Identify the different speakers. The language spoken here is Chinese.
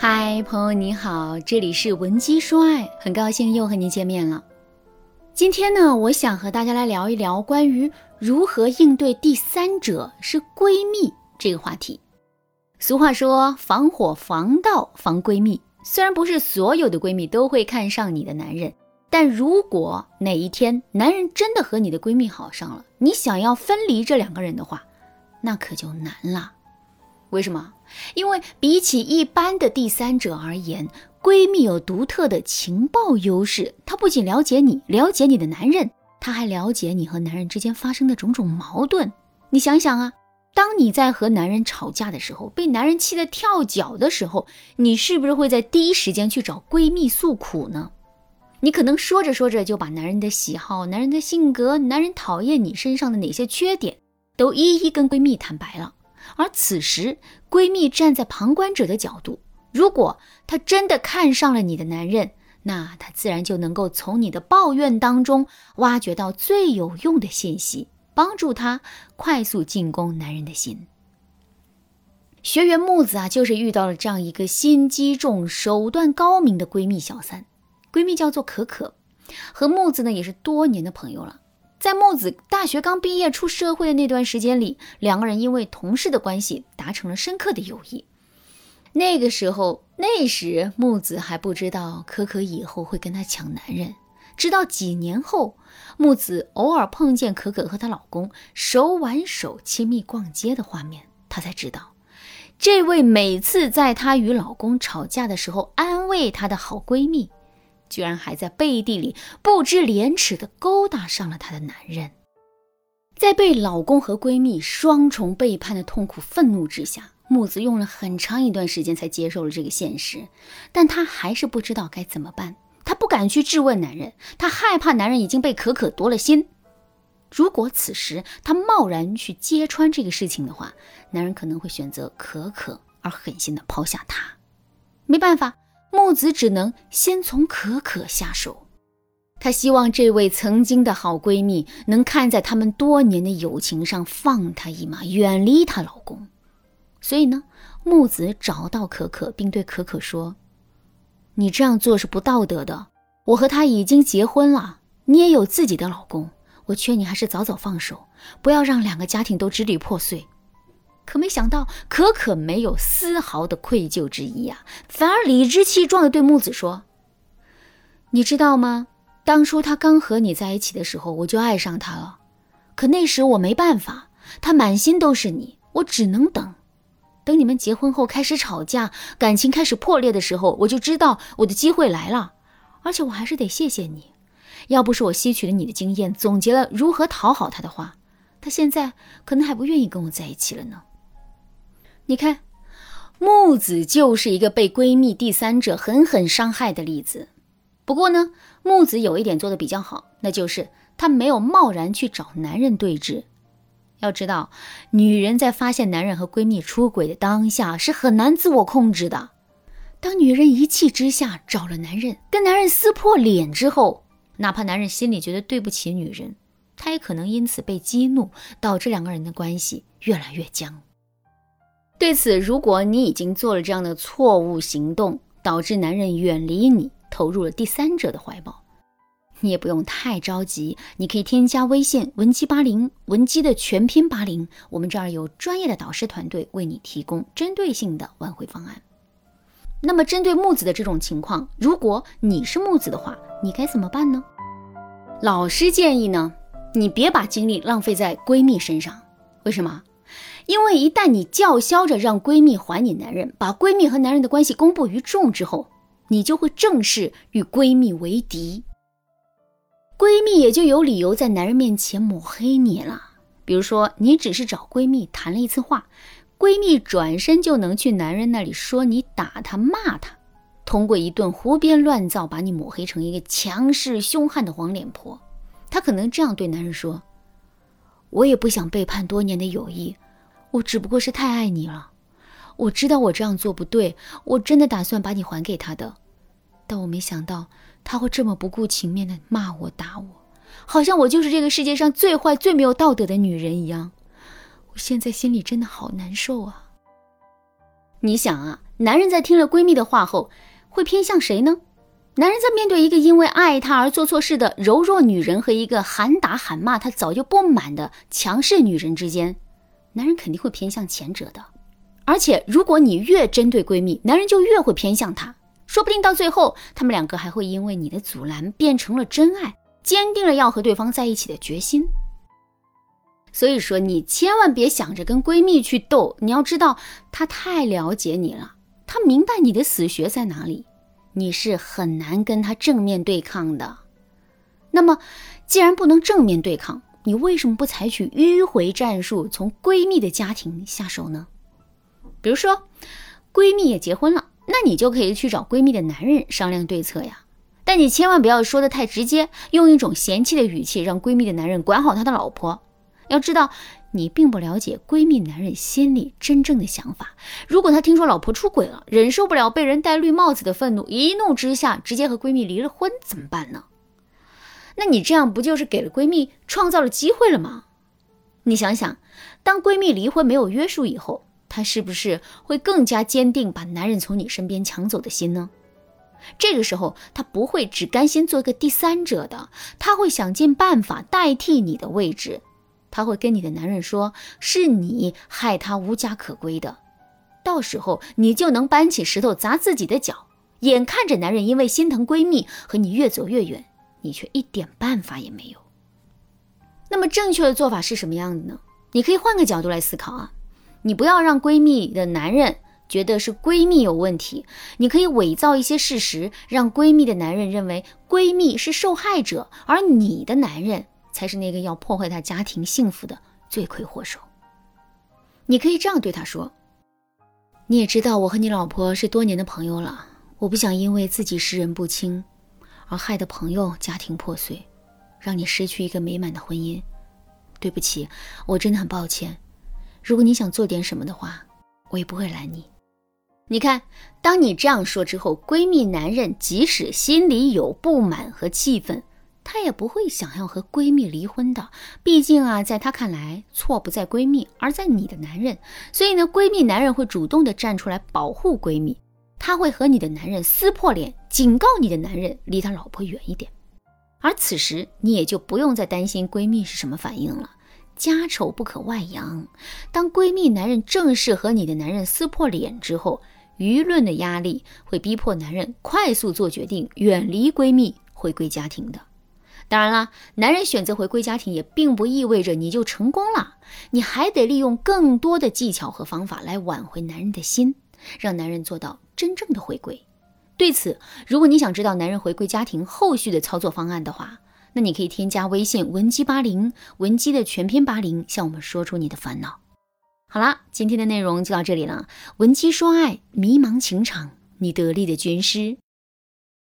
Speaker 1: 嗨，朋友你好，这里是文姬说爱，很高兴又和你见面了。今天呢，我想和大家来聊一聊关于如何应对第三者是闺蜜这个话题。俗话说，防火防盗防闺蜜。虽然不是所有的闺蜜都会看上你的男人，但如果哪一天男人真的和你的闺蜜好上了，你想要分离这两个人的话，那可就难了。为什么？因为比起一般的第三者而言，闺蜜有独特的情报优势。她不仅了解你，了解你的男人，她还了解你和男人之间发生的种种矛盾。你想想啊，当你在和男人吵架的时候，被男人气得跳脚的时候，你是不是会在第一时间去找闺蜜诉苦呢？你可能说着说着就把男人的喜好、男人的性格、男人讨厌你身上的哪些缺点，都一一跟闺蜜坦白了。而此时，闺蜜站在旁观者的角度，如果她真的看上了你的男人，那她自然就能够从你的抱怨当中挖掘到最有用的信息，帮助她快速进攻男人的心。学员木子啊，就是遇到了这样一个心机重、手段高明的闺蜜小三，闺蜜叫做可可，和木子呢也是多年的朋友了。在木子大学刚毕业出社会的那段时间里，两个人因为同事的关系达成了深刻的友谊。那个时候，那时木子还不知道可可以后会跟他抢男人，直到几年后，木子偶尔碰见可可和她老公手挽手亲密逛街的画面，她才知道，这位每次在她与老公吵架的时候安慰她的好闺蜜。居然还在背地里不知廉耻地勾搭上了她的男人，在被老公和闺蜜双重背叛的痛苦愤怒之下，木子用了很长一段时间才接受了这个现实，但她还是不知道该怎么办。她不敢去质问男人，她害怕男人已经被可可夺了心。如果此时她贸然去揭穿这个事情的话，男人可能会选择可可而狠心地抛下她。没办法。木子只能先从可可下手，她希望这位曾经的好闺蜜能看在他们多年的友情上放她一马，远离她老公。所以呢，木子找到可可，并对可可说：“你这样做是不道德的。我和他已经结婚了，你也有自己的老公，我劝你还是早早放手，不要让两个家庭都支离破碎。”可没想到，可可没有丝毫的愧疚之意啊，反而理直气壮地对木子说：“你知道吗？当初他刚和你在一起的时候，我就爱上他了。可那时我没办法，他满心都是你，我只能等。等你们结婚后开始吵架，感情开始破裂的时候，我就知道我的机会来了。而且我还是得谢谢你，要不是我吸取了你的经验，总结了如何讨好他的话，他现在可能还不愿意跟我在一起了呢。”你看，木子就是一个被闺蜜第三者狠狠伤害的例子。不过呢，木子有一点做的比较好，那就是她没有贸然去找男人对峙。要知道，女人在发现男人和闺蜜出轨的当下是很难自我控制的。当女人一气之下找了男人，跟男人撕破脸之后，哪怕男人心里觉得对不起女人，他也可能因此被激怒，导致两个人的关系越来越僵。对此，如果你已经做了这样的错误行动，导致男人远离你，投入了第三者的怀抱，你也不用太着急。你可以添加微信文姬八零，文姬的全拼八零，我们这儿有专业的导师团队为你提供针对性的挽回方案。那么，针对木子的这种情况，如果你是木子的话，你该怎么办呢？老师建议呢，你别把精力浪费在闺蜜身上。为什么？因为一旦你叫嚣着让闺蜜还你男人，把闺蜜和男人的关系公布于众之后，你就会正式与闺蜜为敌，闺蜜也就有理由在男人面前抹黑你了。比如说，你只是找闺蜜谈了一次话，闺蜜转身就能去男人那里说你打他、骂他，通过一顿胡编乱造，把你抹黑成一个强势凶悍的黄脸婆。她可能这样对男人说：“我也不想背叛多年的友谊。”我只不过是太爱你了，我知道我这样做不对，我真的打算把你还给他的，但我没想到他会这么不顾情面的骂我打我，好像我就是这个世界上最坏最没有道德的女人一样。我现在心里真的好难受啊！你想啊，男人在听了闺蜜的话后，会偏向谁呢？男人在面对一个因为爱他而做错事的柔弱女人和一个喊打喊骂他早就不满的强势女人之间，男人肯定会偏向前者的。而且，如果你越针对闺蜜，男人就越会偏向她，说不定到最后，他们两个还会因为你的阻拦变成了真爱，坚定了要和对方在一起的决心。所以说，你千万别想着跟闺蜜去斗，你要知道，她太了解你了，她明白你的死穴在哪里。你是很难跟她正面对抗的。那么，既然不能正面对抗，你为什么不采取迂回战术，从闺蜜的家庭下手呢？比如说，闺蜜也结婚了，那你就可以去找闺蜜的男人商量对策呀。但你千万不要说的太直接，用一种嫌弃的语气让闺蜜的男人管好他的老婆。要知道。你并不了解闺蜜男人心里真正的想法。如果他听说老婆出轨了，忍受不了被人戴绿帽子的愤怒，一怒之下直接和闺蜜离了婚，怎么办呢？那你这样不就是给了闺蜜创造了机会了吗？你想想，当闺蜜离婚没有约束以后，她是不是会更加坚定把男人从你身边抢走的心呢？这个时候，她不会只甘心做个第三者的，她会想尽办法代替你的位置。她会跟你的男人说，是你害他无家可归的，到时候你就能搬起石头砸自己的脚。眼看着男人因为心疼闺蜜和你越走越远，你却一点办法也没有。那么正确的做法是什么样的呢？你可以换个角度来思考啊，你不要让闺蜜的男人觉得是闺蜜有问题，你可以伪造一些事实，让闺蜜的男人认为闺蜜是受害者，而你的男人。才是那个要破坏他家庭幸福的罪魁祸首。你可以这样对他说：“你也知道我和你老婆是多年的朋友了，我不想因为自己识人不清，而害得朋友家庭破碎，让你失去一个美满的婚姻。对不起，我真的很抱歉。如果你想做点什么的话，我也不会拦你。你看，当你这样说之后，闺蜜男人即使心里有不满和气愤。”他也不会想要和闺蜜离婚的，毕竟啊，在她看来，错不在闺蜜，而在你的男人。所以呢，闺蜜男人会主动的站出来保护闺蜜，他会和你的男人撕破脸，警告你的男人离他老婆远一点。而此时，你也就不用再担心闺蜜是什么反应了。家丑不可外扬，当闺蜜男人正式和你的男人撕破脸之后，舆论的压力会逼迫男人快速做决定，远离闺蜜，回归家庭的。当然啦，男人选择回归家庭也并不意味着你就成功了，你还得利用更多的技巧和方法来挽回男人的心，让男人做到真正的回归。对此，如果你想知道男人回归家庭后续的操作方案的话，那你可以添加微信文姬八零，文姬的全篇八零，向我们说出你的烦恼。好啦，今天的内容就到这里了。文姬说爱，迷茫情场，你得力的军师。